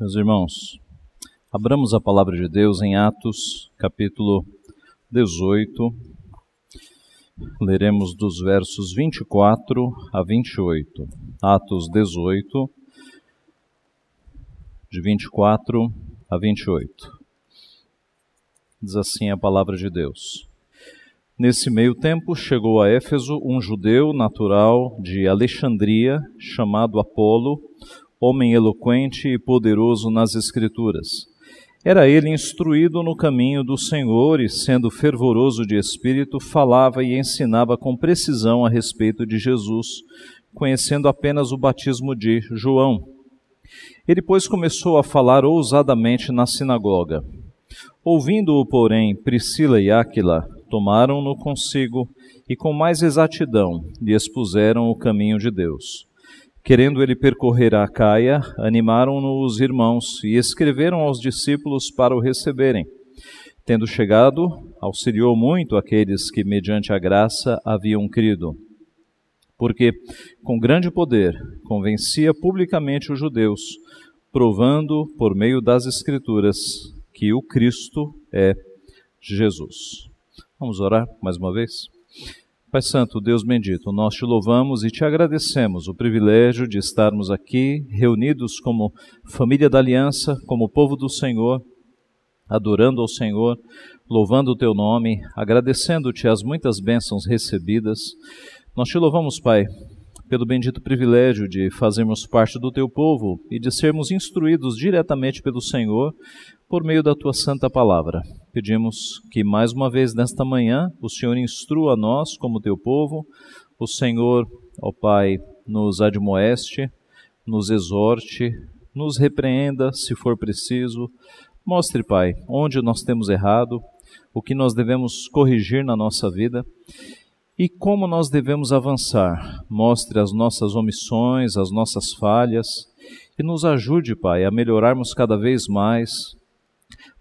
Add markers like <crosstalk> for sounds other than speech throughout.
Meus irmãos, abramos a palavra de Deus em Atos, capítulo 18. Leremos dos versos 24 a 28. Atos 18, de 24 a 28. Diz assim a palavra de Deus. Nesse meio tempo chegou a Éfeso um judeu natural de Alexandria, chamado Apolo, homem eloquente e poderoso nas Escrituras. Era ele instruído no caminho do Senhor e, sendo fervoroso de espírito, falava e ensinava com precisão a respeito de Jesus, conhecendo apenas o batismo de João. Ele, pois, começou a falar ousadamente na sinagoga. Ouvindo-o, porém, Priscila e Áquila tomaram-no consigo e, com mais exatidão, lhe expuseram o caminho de Deus. Querendo ele percorrer a Caia, animaram-no os irmãos e escreveram aos discípulos para o receberem. Tendo chegado, auxiliou muito aqueles que, mediante a graça, haviam crido. Porque, com grande poder, convencia publicamente os judeus, provando, por meio das Escrituras, que o Cristo é Jesus. Vamos orar mais uma vez? Pai Santo, Deus bendito, nós te louvamos e te agradecemos o privilégio de estarmos aqui reunidos como família da aliança, como povo do Senhor, adorando ao Senhor, louvando o teu nome, agradecendo-te as muitas bênçãos recebidas. Nós te louvamos, Pai, pelo bendito privilégio de fazermos parte do teu povo e de sermos instruídos diretamente pelo Senhor por meio da tua santa palavra. Pedimos que mais uma vez nesta manhã o Senhor instrua nós como teu povo, o Senhor, ó Pai, nos admoeste, nos exorte, nos repreenda se for preciso. Mostre, Pai, onde nós temos errado, o que nós devemos corrigir na nossa vida e como nós devemos avançar. Mostre as nossas omissões, as nossas falhas e nos ajude, Pai, a melhorarmos cada vez mais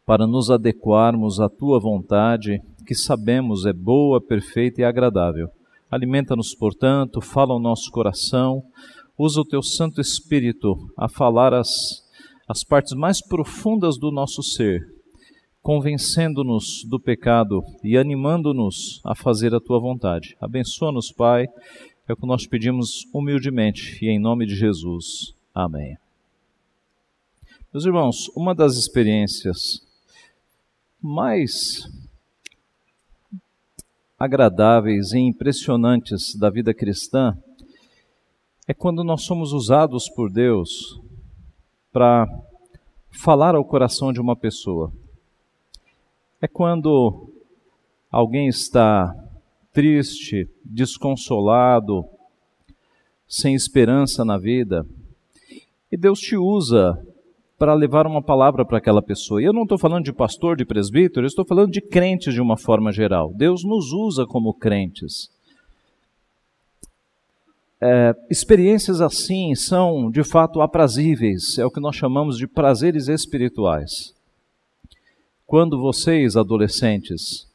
para nos adequarmos à tua vontade, que sabemos é boa, perfeita e agradável. Alimenta-nos, portanto, fala ao nosso coração, usa o teu Santo Espírito a falar as, as partes mais profundas do nosso ser, convencendo-nos do pecado e animando-nos a fazer a tua vontade. Abençoa-nos, Pai, é o que nós pedimos humildemente e em nome de Jesus. Amém. Meus irmãos, uma das experiências mais agradáveis e impressionantes da vida cristã é quando nós somos usados por Deus para falar ao coração de uma pessoa. É quando alguém está triste, desconsolado, sem esperança na vida, e Deus te usa para levar uma palavra para aquela pessoa. E eu não estou falando de pastor, de presbítero, eu estou falando de crentes de uma forma geral. Deus nos usa como crentes. É, experiências assim são de fato aprazíveis, é o que nós chamamos de prazeres espirituais. Quando vocês, adolescentes,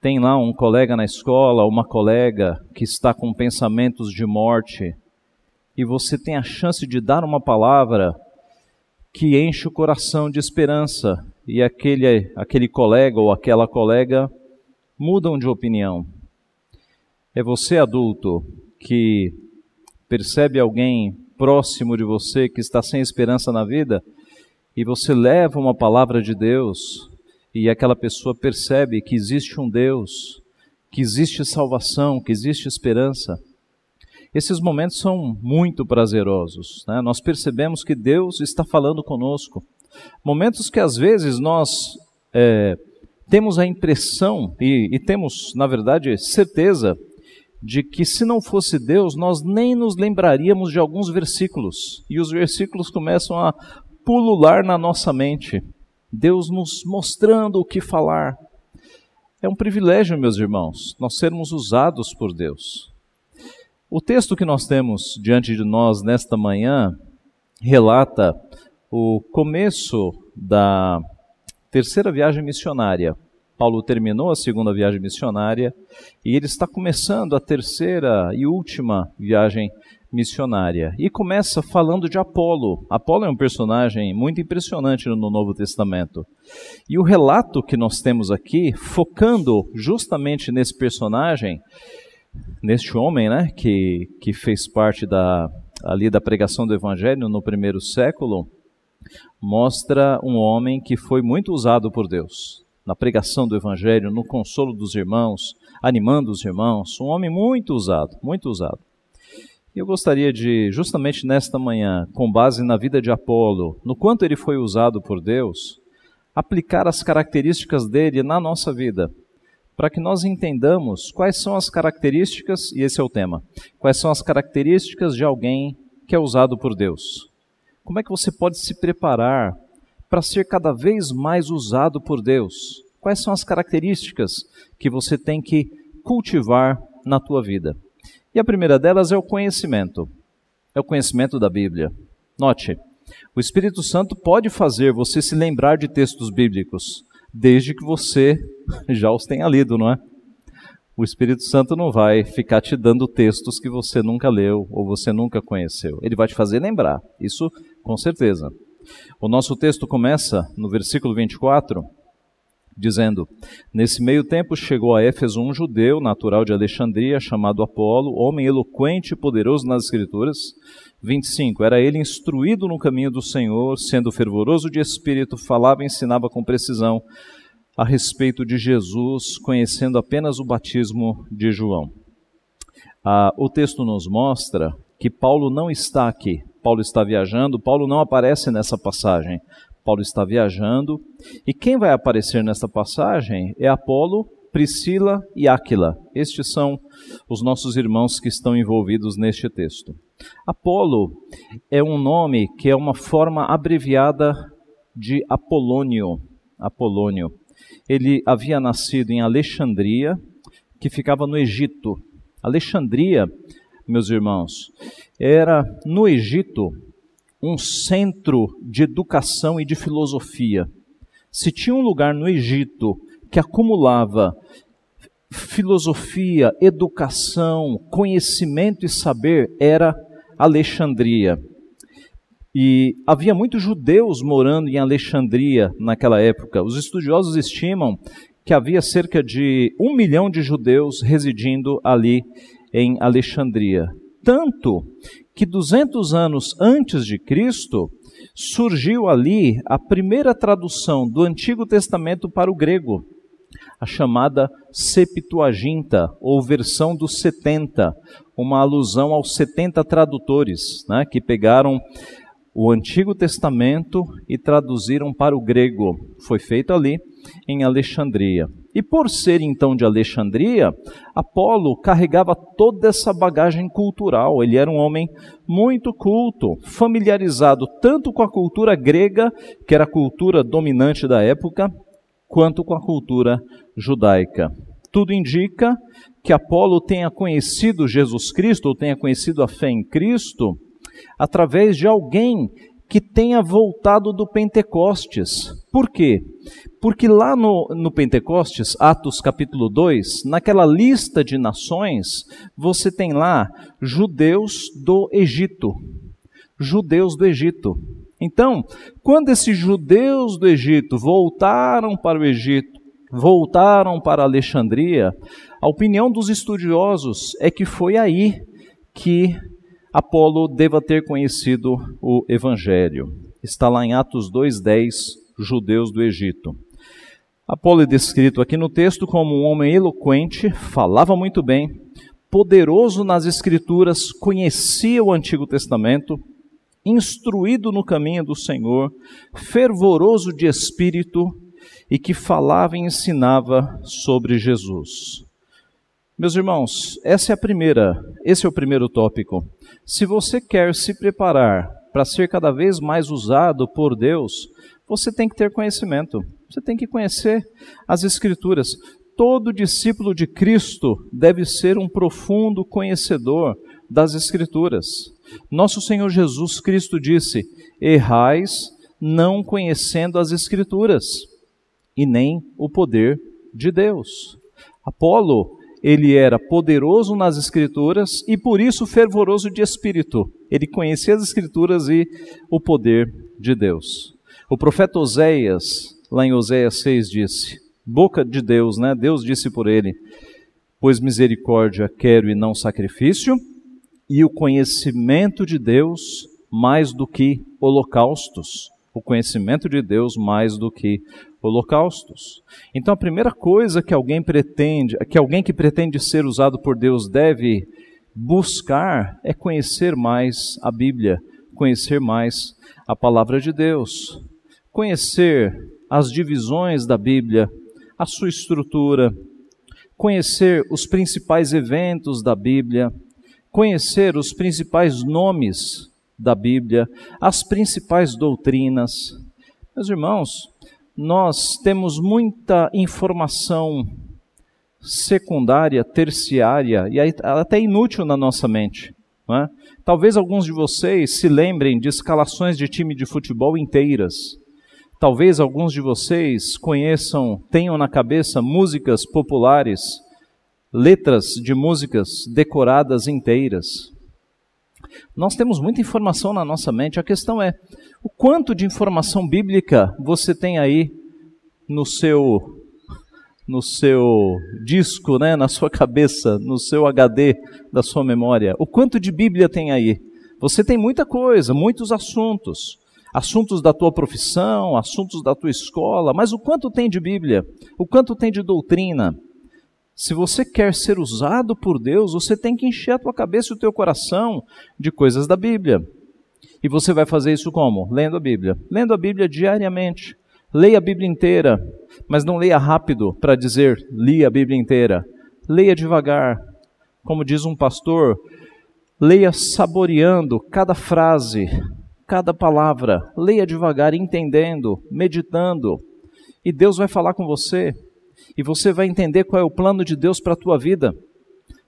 têm lá um colega na escola, uma colega que está com pensamentos de morte, e você tem a chance de dar uma palavra que enche o coração de esperança e aquele, aquele colega ou aquela colega mudam de opinião. É você, adulto, que percebe alguém próximo de você que está sem esperança na vida e você leva uma palavra de Deus e aquela pessoa percebe que existe um Deus, que existe salvação, que existe esperança. Esses momentos são muito prazerosos. Né? Nós percebemos que Deus está falando conosco. Momentos que às vezes nós é, temos a impressão e, e temos, na verdade, certeza de que se não fosse Deus, nós nem nos lembraríamos de alguns versículos. E os versículos começam a pulular na nossa mente. Deus nos mostrando o que falar. É um privilégio, meus irmãos, nós sermos usados por Deus. O texto que nós temos diante de nós nesta manhã relata o começo da terceira viagem missionária. Paulo terminou a segunda viagem missionária e ele está começando a terceira e última viagem missionária. E começa falando de Apolo. Apolo é um personagem muito impressionante no Novo Testamento. E o relato que nós temos aqui, focando justamente nesse personagem, neste homem, né, que, que fez parte da, ali da pregação do Evangelho no primeiro século, mostra um homem que foi muito usado por Deus na pregação do Evangelho, no consolo dos irmãos, animando os irmãos, um homem muito usado, muito usado. Eu gostaria de, justamente nesta manhã, com base na vida de Apolo, no quanto ele foi usado por Deus, aplicar as características dele na nossa vida, para que nós entendamos quais são as características, e esse é o tema, quais são as características de alguém que é usado por Deus. Como é que você pode se preparar para ser cada vez mais usado por Deus? Quais são as características que você tem que cultivar na tua vida? E a primeira delas é o conhecimento. É o conhecimento da Bíblia. Note, o Espírito Santo pode fazer você se lembrar de textos bíblicos, desde que você <laughs> já os tenha lido, não é? O Espírito Santo não vai ficar te dando textos que você nunca leu ou você nunca conheceu. Ele vai te fazer lembrar, isso com certeza. O nosso texto começa no versículo 24, dizendo: Nesse meio tempo chegou a Éfeso um judeu natural de Alexandria, chamado Apolo, homem eloquente e poderoso nas Escrituras. 25. Era ele instruído no caminho do Senhor, sendo fervoroso de espírito, falava e ensinava com precisão a respeito de Jesus, conhecendo apenas o batismo de João. Ah, o texto nos mostra que Paulo não está aqui. Paulo está viajando, Paulo não aparece nessa passagem. Paulo está viajando. E quem vai aparecer nesta passagem é Apolo, Priscila e Áquila. Estes são os nossos irmãos que estão envolvidos neste texto. Apolo é um nome que é uma forma abreviada de Apolônio. Apolônio. Ele havia nascido em Alexandria, que ficava no Egito. Alexandria, meus irmãos, era no Egito um centro de educação e de filosofia. Se tinha um lugar no Egito que acumulava filosofia, educação, conhecimento e saber, era Alexandria. E havia muitos judeus morando em Alexandria naquela época. Os estudiosos estimam que havia cerca de um milhão de judeus residindo ali em Alexandria. Tanto que 200 anos antes de Cristo, surgiu ali a primeira tradução do Antigo Testamento para o grego, a chamada Septuaginta, ou versão dos 70, uma alusão aos 70 tradutores, né, que pegaram o Antigo Testamento e traduziram para o grego. Foi feito ali em Alexandria. E por ser então de Alexandria, Apolo carregava toda essa bagagem cultural. Ele era um homem muito culto, familiarizado tanto com a cultura grega, que era a cultura dominante da época, quanto com a cultura judaica. Tudo indica que Apolo tenha conhecido Jesus Cristo, ou tenha conhecido a fé em Cristo, através de alguém que tenha voltado do Pentecostes. Por quê? Porque lá no, no Pentecostes, Atos capítulo 2, naquela lista de nações, você tem lá judeus do Egito. Judeus do Egito. Então, quando esses judeus do Egito voltaram para o Egito, voltaram para Alexandria, a opinião dos estudiosos é que foi aí que Apolo deva ter conhecido o Evangelho. Está lá em Atos 2,10, judeus do Egito. Apolo é descrito aqui no texto como um homem eloquente, falava muito bem, poderoso nas Escrituras, conhecia o Antigo Testamento, instruído no caminho do Senhor, fervoroso de espírito e que falava e ensinava sobre Jesus. Meus irmãos, essa é a primeira, esse é o primeiro tópico. Se você quer se preparar para ser cada vez mais usado por Deus, você tem que ter conhecimento. Você tem que conhecer as escrituras. Todo discípulo de Cristo deve ser um profundo conhecedor das escrituras. Nosso Senhor Jesus Cristo disse: "Errais não conhecendo as escrituras e nem o poder de Deus". Apolo ele era poderoso nas Escrituras e por isso fervoroso de espírito. Ele conhecia as Escrituras e o poder de Deus. O profeta Oséias, lá em Oséias 6, disse: boca de Deus, né? Deus disse por ele: Pois misericórdia quero e não sacrifício, e o conhecimento de Deus mais do que holocaustos. O conhecimento de Deus mais do que holocaustos. Então a primeira coisa que alguém pretende, que alguém que pretende ser usado por Deus deve buscar é conhecer mais a Bíblia, conhecer mais a palavra de Deus, conhecer as divisões da Bíblia, a sua estrutura, conhecer os principais eventos da Bíblia, conhecer os principais nomes da Bíblia, as principais doutrinas. Meus irmãos, nós temos muita informação secundária, terciária e até inútil na nossa mente. É? Talvez alguns de vocês se lembrem de escalações de time de futebol inteiras. Talvez alguns de vocês conheçam, tenham na cabeça músicas populares, letras de músicas decoradas inteiras. Nós temos muita informação na nossa mente. A questão é o quanto de informação bíblica você tem aí no seu no seu disco, né, na sua cabeça, no seu HD da sua memória. O quanto de Bíblia tem aí? Você tem muita coisa, muitos assuntos. Assuntos da tua profissão, assuntos da tua escola, mas o quanto tem de Bíblia? O quanto tem de doutrina? Se você quer ser usado por Deus, você tem que encher a tua cabeça e o teu coração de coisas da Bíblia. E você vai fazer isso como? Lendo a Bíblia. Lendo a Bíblia diariamente. Leia a Bíblia inteira, mas não leia rápido para dizer li a Bíblia inteira. Leia devagar. Como diz um pastor, leia saboreando cada frase, cada palavra. Leia devagar, entendendo, meditando. E Deus vai falar com você e você vai entender qual é o plano de Deus para a tua vida.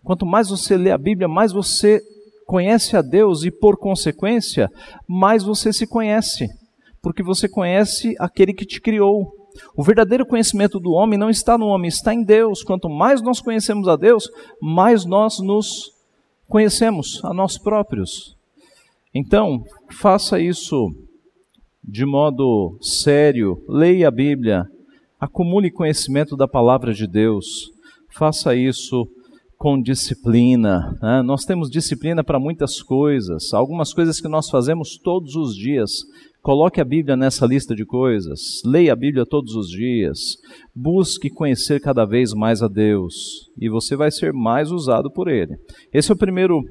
Quanto mais você lê a Bíblia, mais você conhece a Deus e, por consequência, mais você se conhece, porque você conhece aquele que te criou. O verdadeiro conhecimento do homem não está no homem, está em Deus. Quanto mais nós conhecemos a Deus, mais nós nos conhecemos a nós próprios. Então, faça isso de modo sério, leia a Bíblia, Acumule conhecimento da palavra de Deus. Faça isso com disciplina. Né? Nós temos disciplina para muitas coisas, algumas coisas que nós fazemos todos os dias. Coloque a Bíblia nessa lista de coisas. Leia a Bíblia todos os dias. Busque conhecer cada vez mais a Deus e você vai ser mais usado por Ele. Esse é o primeiro,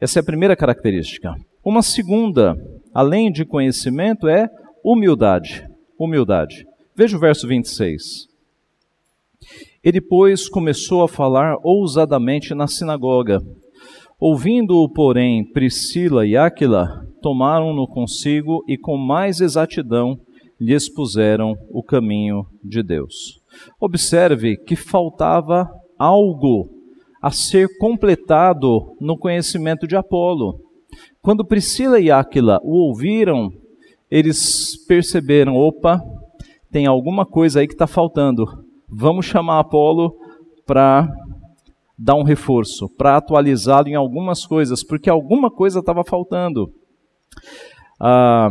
essa é a primeira característica. Uma segunda, além de conhecimento, é humildade. Humildade. Veja o verso 26. Ele, pois, começou a falar ousadamente na sinagoga. Ouvindo-o, porém, Priscila e Áquila, tomaram-no consigo e com mais exatidão lhe expuseram o caminho de Deus. Observe que faltava algo a ser completado no conhecimento de Apolo. Quando Priscila e Áquila o ouviram, eles perceberam: opa, tem alguma coisa aí que está faltando. Vamos chamar Apolo para dar um reforço, para atualizá-lo em algumas coisas, porque alguma coisa estava faltando. Ah,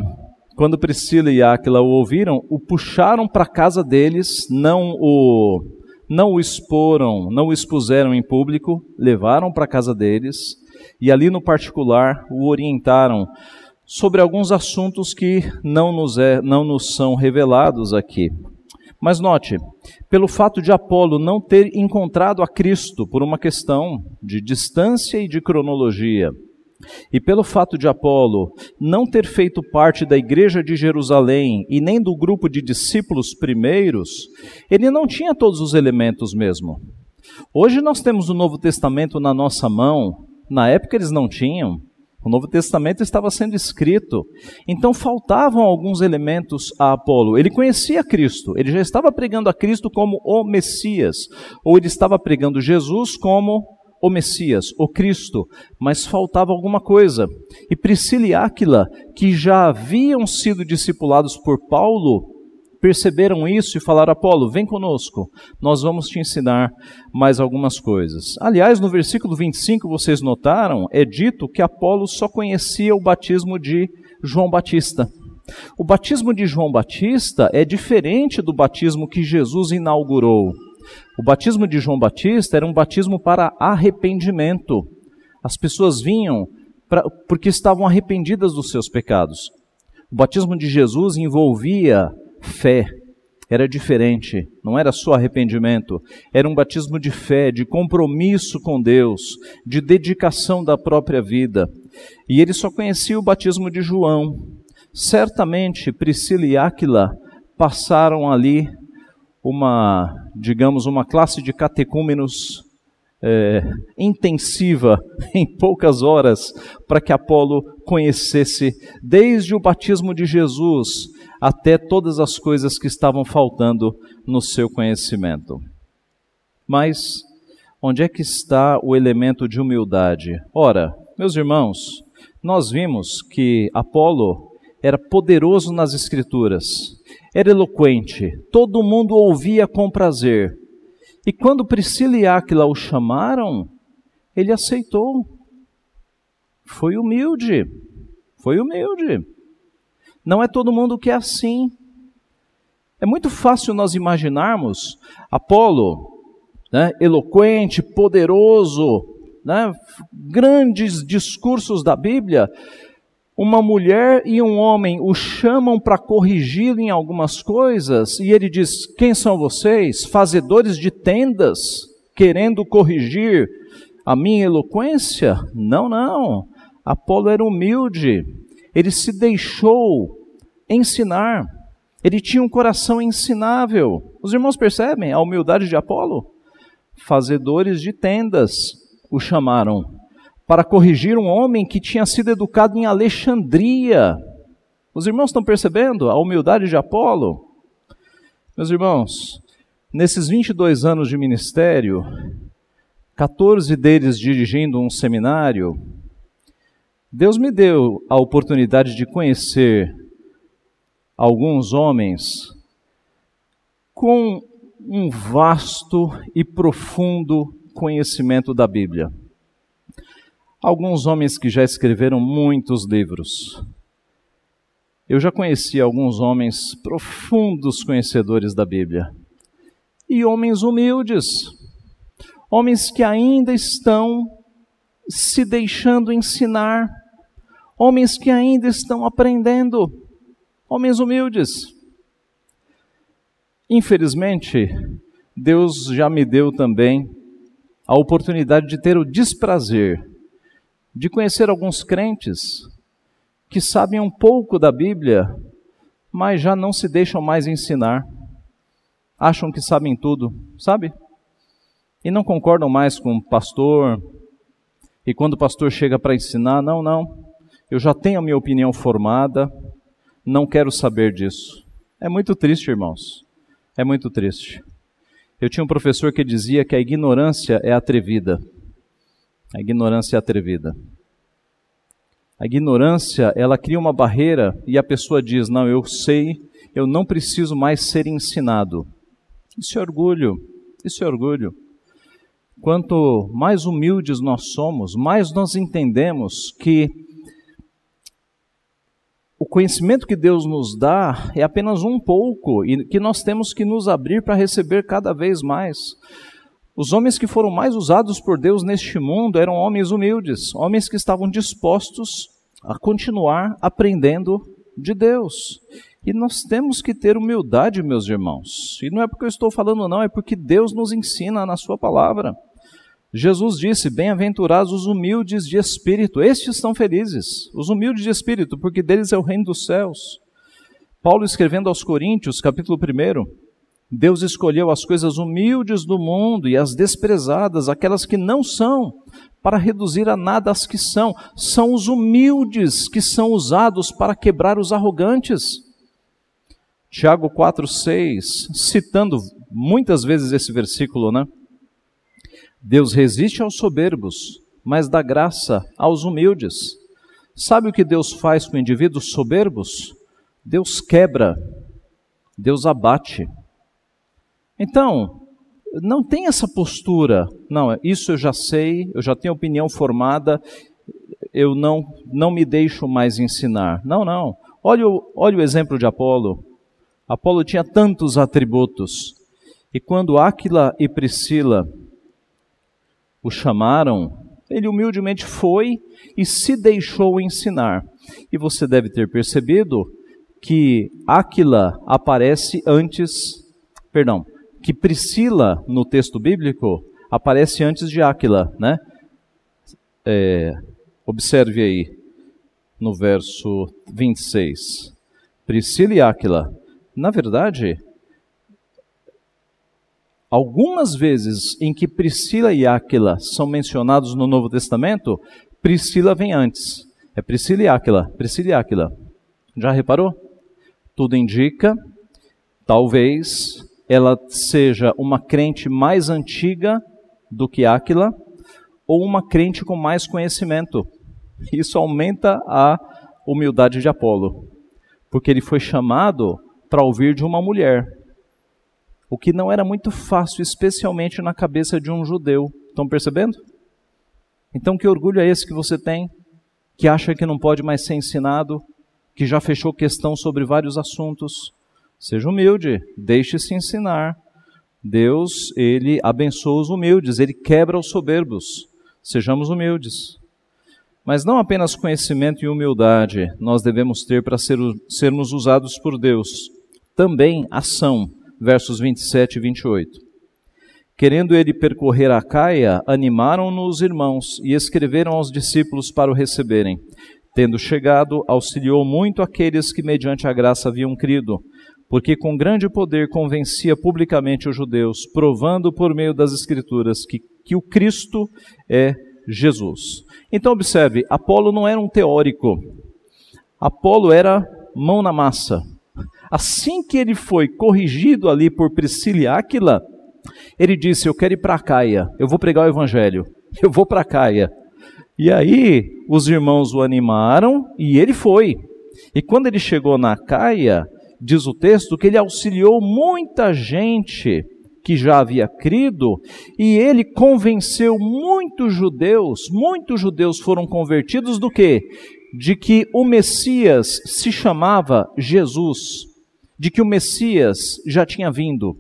quando Priscila e Áquila o ouviram, o puxaram para casa deles, não o, não o exporam, não o expuseram em público, levaram para casa deles e ali no particular o orientaram sobre alguns assuntos que não nos, é, não nos são revelados aqui. Mas note, pelo fato de Apolo não ter encontrado a Cristo por uma questão de distância e de cronologia, e pelo fato de Apolo não ter feito parte da igreja de Jerusalém e nem do grupo de discípulos primeiros, ele não tinha todos os elementos mesmo. Hoje nós temos o Novo Testamento na nossa mão, na época eles não tinham. O Novo Testamento estava sendo escrito, então faltavam alguns elementos a Apolo. Ele conhecia Cristo, ele já estava pregando a Cristo como o Messias, ou ele estava pregando Jesus como o Messias, o Cristo, mas faltava alguma coisa. E Priscila e Áquila, que já haviam sido discipulados por Paulo, perceberam isso e falaram: Apolo, vem conosco, nós vamos te ensinar mais algumas coisas. Aliás, no versículo 25, vocês notaram, é dito que Apolo só conhecia o batismo de João Batista. O batismo de João Batista é diferente do batismo que Jesus inaugurou. O batismo de João Batista era um batismo para arrependimento. As pessoas vinham pra, porque estavam arrependidas dos seus pecados. O batismo de Jesus envolvia fé, era diferente, não era só arrependimento, era um batismo de fé, de compromisso com Deus, de dedicação da própria vida. E ele só conhecia o batismo de João. Certamente Priscila e Áquila passaram ali uma, digamos, uma classe de catecúmenos é, intensiva <laughs> em poucas horas para que Apolo conhecesse desde o batismo de Jesus até todas as coisas que estavam faltando no seu conhecimento. Mas onde é que está o elemento de humildade? Ora, meus irmãos, nós vimos que Apolo era poderoso nas Escrituras, era eloquente, todo mundo ouvia com prazer. E quando Priscila e Áquila o chamaram, ele aceitou. Foi humilde, foi humilde. Não é todo mundo que é assim. É muito fácil nós imaginarmos Apolo, né, eloquente, poderoso, né, grandes discursos da Bíblia, uma mulher e um homem o chamam para corrigi-lo em algumas coisas, e ele diz: Quem são vocês? Fazedores de tendas, querendo corrigir a minha eloquência? Não, não. Apolo era humilde, ele se deixou ensinar, ele tinha um coração ensinável. Os irmãos percebem a humildade de Apolo? Fazedores de tendas o chamaram para corrigir um homem que tinha sido educado em Alexandria. Os irmãos estão percebendo a humildade de Apolo? Meus irmãos, nesses 22 anos de ministério, 14 deles dirigindo um seminário, Deus me deu a oportunidade de conhecer alguns homens com um vasto e profundo conhecimento da Bíblia. Alguns homens que já escreveram muitos livros. Eu já conheci alguns homens profundos conhecedores da Bíblia. E homens humildes. Homens que ainda estão se deixando ensinar. Homens que ainda estão aprendendo. Homens humildes. Infelizmente, Deus já me deu também a oportunidade de ter o desprazer de conhecer alguns crentes que sabem um pouco da Bíblia, mas já não se deixam mais ensinar. Acham que sabem tudo, sabe? E não concordam mais com o pastor. E quando o pastor chega para ensinar, não, não, eu já tenho a minha opinião formada, não quero saber disso. É muito triste, irmãos. É muito triste. Eu tinha um professor que dizia que a ignorância é atrevida. A ignorância é atrevida. A ignorância, ela cria uma barreira e a pessoa diz: Não, eu sei, eu não preciso mais ser ensinado. Isso é orgulho, isso é orgulho. Quanto mais humildes nós somos, mais nós entendemos que o conhecimento que Deus nos dá é apenas um pouco e que nós temos que nos abrir para receber cada vez mais. Os homens que foram mais usados por Deus neste mundo eram homens humildes, homens que estavam dispostos a continuar aprendendo de Deus. E nós temos que ter humildade, meus irmãos. E não é porque eu estou falando, não, é porque Deus nos ensina na Sua palavra. Jesus disse: Bem-aventurados os humildes de espírito, estes são felizes, os humildes de espírito, porque deles é o reino dos céus. Paulo escrevendo aos Coríntios, capítulo 1, Deus escolheu as coisas humildes do mundo e as desprezadas, aquelas que não são, para reduzir a nada as que são. São os humildes que são usados para quebrar os arrogantes. Tiago 4,6, citando muitas vezes esse versículo, né? Deus resiste aos soberbos, mas dá graça aos humildes. Sabe o que Deus faz com indivíduos soberbos? Deus quebra Deus abate. Então, não tem essa postura. Não, isso eu já sei, eu já tenho opinião formada, eu não, não me deixo mais ensinar. Não, não. Olha o, olha o exemplo de Apolo. Apolo tinha tantos atributos. E quando Áquila e Priscila o chamaram, ele humildemente foi e se deixou ensinar. E você deve ter percebido que Áquila aparece antes, perdão, que Priscila no texto bíblico aparece antes de Áquila, né? É, observe aí no verso 26. Priscila e Áquila. Na verdade, algumas vezes em que Priscila e Áquila são mencionados no Novo Testamento, Priscila vem antes. É Priscila e Áquila, Priscila e Áquila. Já reparou? Tudo indica, talvez ela seja uma crente mais antiga do que Áquila, ou uma crente com mais conhecimento. Isso aumenta a humildade de Apolo, porque ele foi chamado para ouvir de uma mulher, o que não era muito fácil, especialmente na cabeça de um judeu. Estão percebendo? Então, que orgulho é esse que você tem, que acha que não pode mais ser ensinado, que já fechou questão sobre vários assuntos? Seja humilde, deixe-se ensinar. Deus, ele abençoa os humildes, ele quebra os soberbos. Sejamos humildes. Mas não apenas conhecimento e humildade nós devemos ter para ser, sermos usados por Deus, também ação, versos 27 e 28. Querendo ele percorrer a Caia, animaram-no os irmãos e escreveram aos discípulos para o receberem. Tendo chegado, auxiliou muito aqueles que mediante a graça haviam crido, porque com grande poder convencia publicamente os judeus, provando por meio das Escrituras que, que o Cristo é Jesus. Então, observe: Apolo não era um teórico, Apolo era mão na massa. Assim que ele foi corrigido ali por Priscila e ele disse: Eu quero ir para Caia, eu vou pregar o Evangelho, eu vou para Caia. E aí os irmãos o animaram e ele foi. E quando ele chegou na Caia, diz o texto que ele auxiliou muita gente que já havia crido, e ele convenceu muitos judeus, muitos judeus foram convertidos do que? De que o Messias se chamava Jesus, de que o Messias já tinha vindo,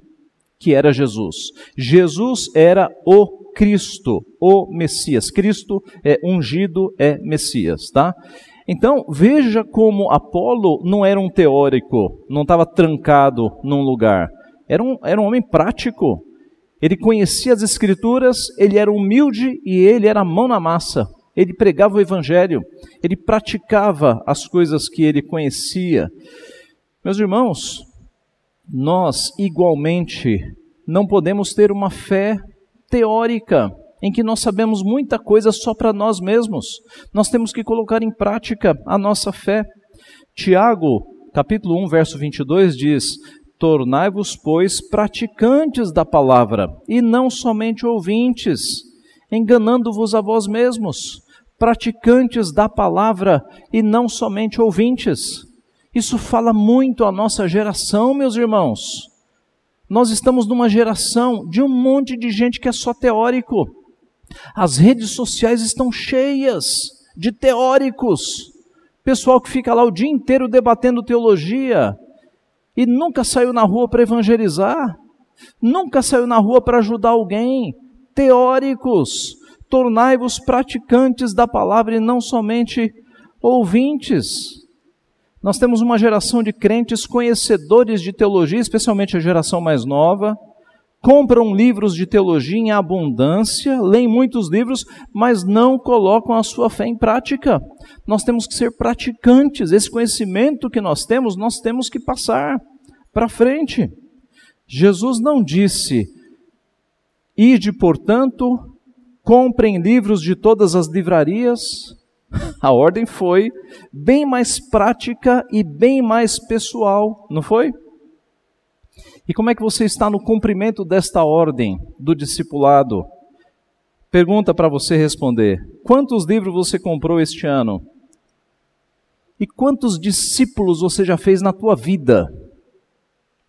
que era Jesus. Jesus era o Cristo, o Messias. Cristo é ungido, é Messias, tá? Então, veja como Apolo não era um teórico, não estava trancado num lugar. Era um, era um homem prático. Ele conhecia as Escrituras, ele era humilde e ele era mão na massa. Ele pregava o Evangelho, ele praticava as coisas que ele conhecia. Meus irmãos, nós igualmente não podemos ter uma fé teórica, em que nós sabemos muita coisa só para nós mesmos. Nós temos que colocar em prática a nossa fé. Tiago, capítulo 1, verso 22 diz: Tornai-vos, pois, praticantes da palavra, e não somente ouvintes, enganando-vos a vós mesmos. Praticantes da palavra e não somente ouvintes. Isso fala muito à nossa geração, meus irmãos. Nós estamos numa geração de um monte de gente que é só teórico. As redes sociais estão cheias de teóricos. Pessoal que fica lá o dia inteiro debatendo teologia e nunca saiu na rua para evangelizar, nunca saiu na rua para ajudar alguém. Teóricos, tornai-vos praticantes da palavra e não somente ouvintes. Nós temos uma geração de crentes conhecedores de teologia, especialmente a geração mais nova, compram livros de teologia em abundância, leem muitos livros, mas não colocam a sua fé em prática. Nós temos que ser praticantes. Esse conhecimento que nós temos, nós temos que passar para frente. Jesus não disse: Ide, portanto, comprem livros de todas as livrarias, a ordem foi bem mais prática e bem mais pessoal, não foi? E como é que você está no cumprimento desta ordem do discipulado? Pergunta para você responder: quantos livros você comprou este ano? E quantos discípulos você já fez na tua vida?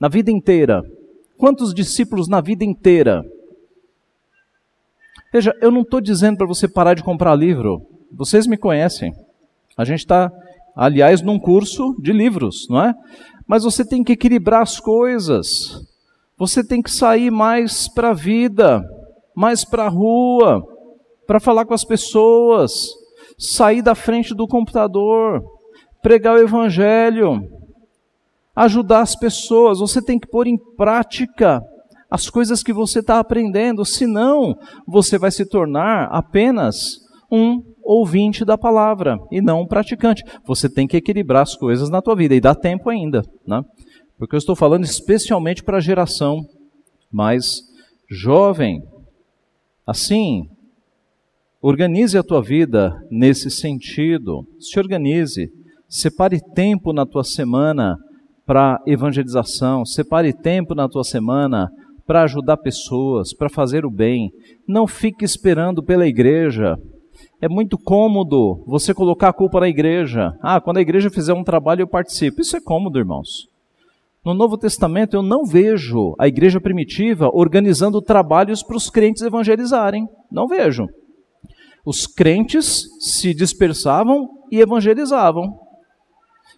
Na vida inteira. Quantos discípulos na vida inteira? Veja, eu não estou dizendo para você parar de comprar livro. Vocês me conhecem. A gente está, aliás, num curso de livros, não é? Mas você tem que equilibrar as coisas. Você tem que sair mais para a vida, mais para a rua, para falar com as pessoas, sair da frente do computador, pregar o evangelho, ajudar as pessoas. Você tem que pôr em prática as coisas que você está aprendendo, senão você vai se tornar apenas um ouvinte da palavra e não um praticante. Você tem que equilibrar as coisas na tua vida e dá tempo ainda, né? Porque eu estou falando especialmente para a geração mais jovem. Assim, organize a tua vida nesse sentido. Se organize, separe tempo na tua semana para evangelização, separe tempo na tua semana para ajudar pessoas, para fazer o bem. Não fique esperando pela igreja. É muito cômodo você colocar a culpa na igreja. Ah, quando a igreja fizer um trabalho eu participo. Isso é cômodo, irmãos. No Novo Testamento eu não vejo a igreja primitiva organizando trabalhos para os crentes evangelizarem. Não vejo. Os crentes se dispersavam e evangelizavam.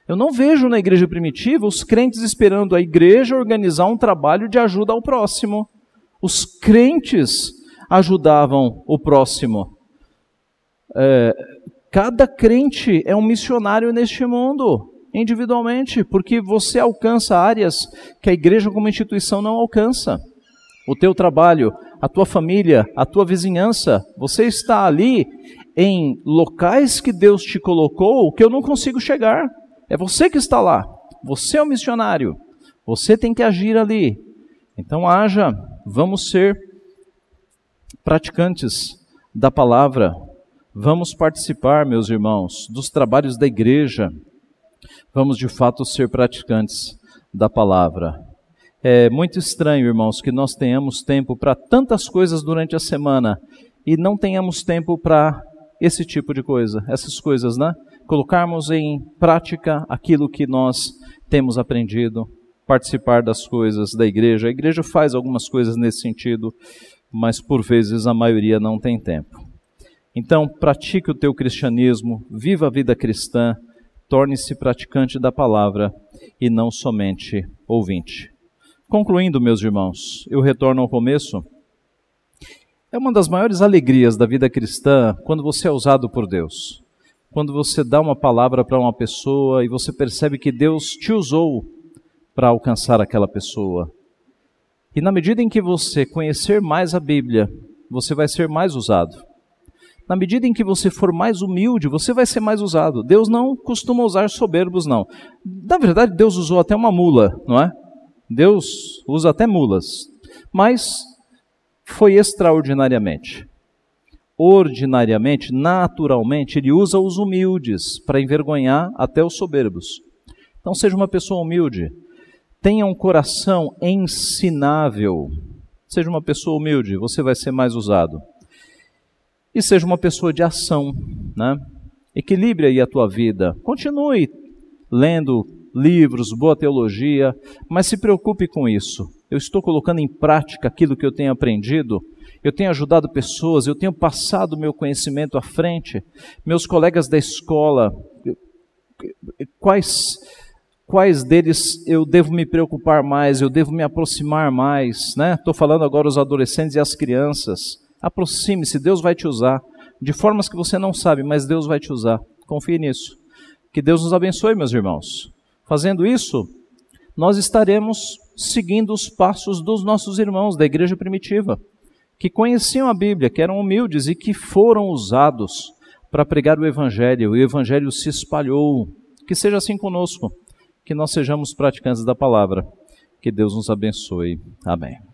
Eu não vejo na igreja primitiva os crentes esperando a igreja organizar um trabalho de ajuda ao próximo. Os crentes ajudavam o próximo. É, cada crente é um missionário neste mundo, individualmente, porque você alcança áreas que a igreja como instituição não alcança. O teu trabalho, a tua família, a tua vizinhança, você está ali em locais que Deus te colocou que eu não consigo chegar. É você que está lá. Você é o missionário. Você tem que agir ali. Então haja, vamos ser praticantes da palavra. Vamos participar, meus irmãos, dos trabalhos da igreja. Vamos de fato ser praticantes da palavra. É muito estranho, irmãos, que nós tenhamos tempo para tantas coisas durante a semana e não tenhamos tempo para esse tipo de coisa, essas coisas, né? colocarmos em prática aquilo que nós temos aprendido, participar das coisas da igreja. A igreja faz algumas coisas nesse sentido, mas por vezes a maioria não tem tempo. Então, pratique o teu cristianismo, viva a vida cristã, torne-se praticante da palavra e não somente ouvinte. Concluindo, meus irmãos, eu retorno ao começo. É uma das maiores alegrias da vida cristã quando você é usado por Deus quando você dá uma palavra para uma pessoa e você percebe que Deus te usou para alcançar aquela pessoa. E na medida em que você conhecer mais a Bíblia, você vai ser mais usado. Na medida em que você for mais humilde, você vai ser mais usado. Deus não costuma usar soberbos, não. Na verdade, Deus usou até uma mula, não é? Deus usa até mulas. Mas foi extraordinariamente ordinariamente, naturalmente, ele usa os humildes para envergonhar até os soberbos. Então, seja uma pessoa humilde, tenha um coração ensinável. Seja uma pessoa humilde, você vai ser mais usado. E seja uma pessoa de ação, né? Equilibre aí a tua vida. Continue lendo livros, boa teologia, mas se preocupe com isso. Eu estou colocando em prática aquilo que eu tenho aprendido eu tenho ajudado pessoas, eu tenho passado meu conhecimento à frente. Meus colegas da escola, quais quais deles eu devo me preocupar mais, eu devo me aproximar mais, né? Estou falando agora os adolescentes e as crianças. Aproxime-se, Deus vai te usar de formas que você não sabe, mas Deus vai te usar. Confie nisso. Que Deus nos abençoe, meus irmãos. Fazendo isso, nós estaremos seguindo os passos dos nossos irmãos da igreja primitiva que conheciam a Bíblia, que eram humildes e que foram usados para pregar o Evangelho. O Evangelho se espalhou. Que seja assim conosco, que nós sejamos praticantes da palavra. Que Deus nos abençoe. Amém.